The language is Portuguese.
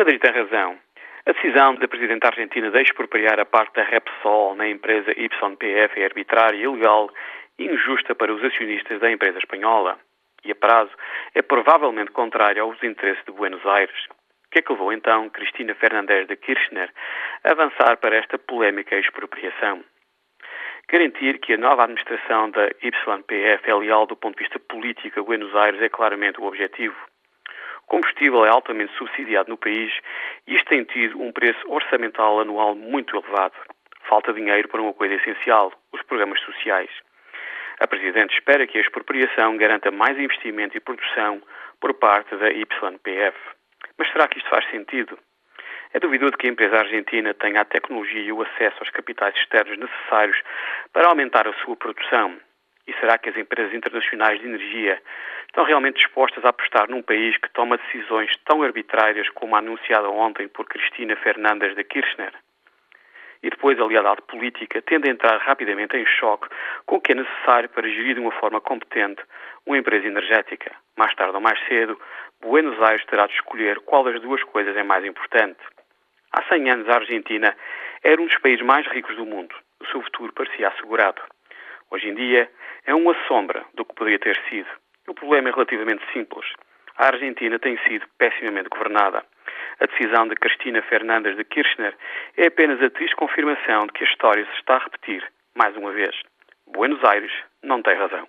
Madrid tem razão. A decisão da Presidente Argentina de expropriar a parte da Repsol na empresa YPF é arbitrária, ilegal e injusta para os acionistas da empresa espanhola. E a prazo é provavelmente contrária aos interesses de Buenos Aires. O que é que levou então Cristina Fernandes de Kirchner a avançar para esta polémica expropriação? Garantir que a nova administração da YPF é leal do ponto de vista político a Buenos Aires é claramente o objetivo. Combustível é altamente subsidiado no país e isto tem tido um preço orçamental anual muito elevado. Falta dinheiro para uma coisa essencial, os programas sociais. A Presidente espera que a expropriação garanta mais investimento e produção por parte da YPF. Mas será que isto faz sentido? É duvidoso que a empresa argentina tenha a tecnologia e o acesso aos capitais externos necessários para aumentar a sua produção. E será que as empresas internacionais de energia estão realmente dispostas a apostar num país que toma decisões tão arbitrárias como a anunciada ontem por Cristina Fernandes de Kirchner? E depois a lealdade política tende a entrar rapidamente em choque com o que é necessário para gerir de uma forma competente uma empresa energética. Mais tarde ou mais cedo, Buenos Aires terá de escolher qual das duas coisas é mais importante. Há 100 anos, a Argentina era um dos países mais ricos do mundo. O seu futuro parecia assegurado. Hoje em dia, é uma sombra do que poderia ter sido. O problema é relativamente simples. A Argentina tem sido pessimamente governada. A decisão de Cristina Fernandes de Kirchner é apenas a triste confirmação de que a história se está a repetir mais uma vez. Buenos Aires não tem razão.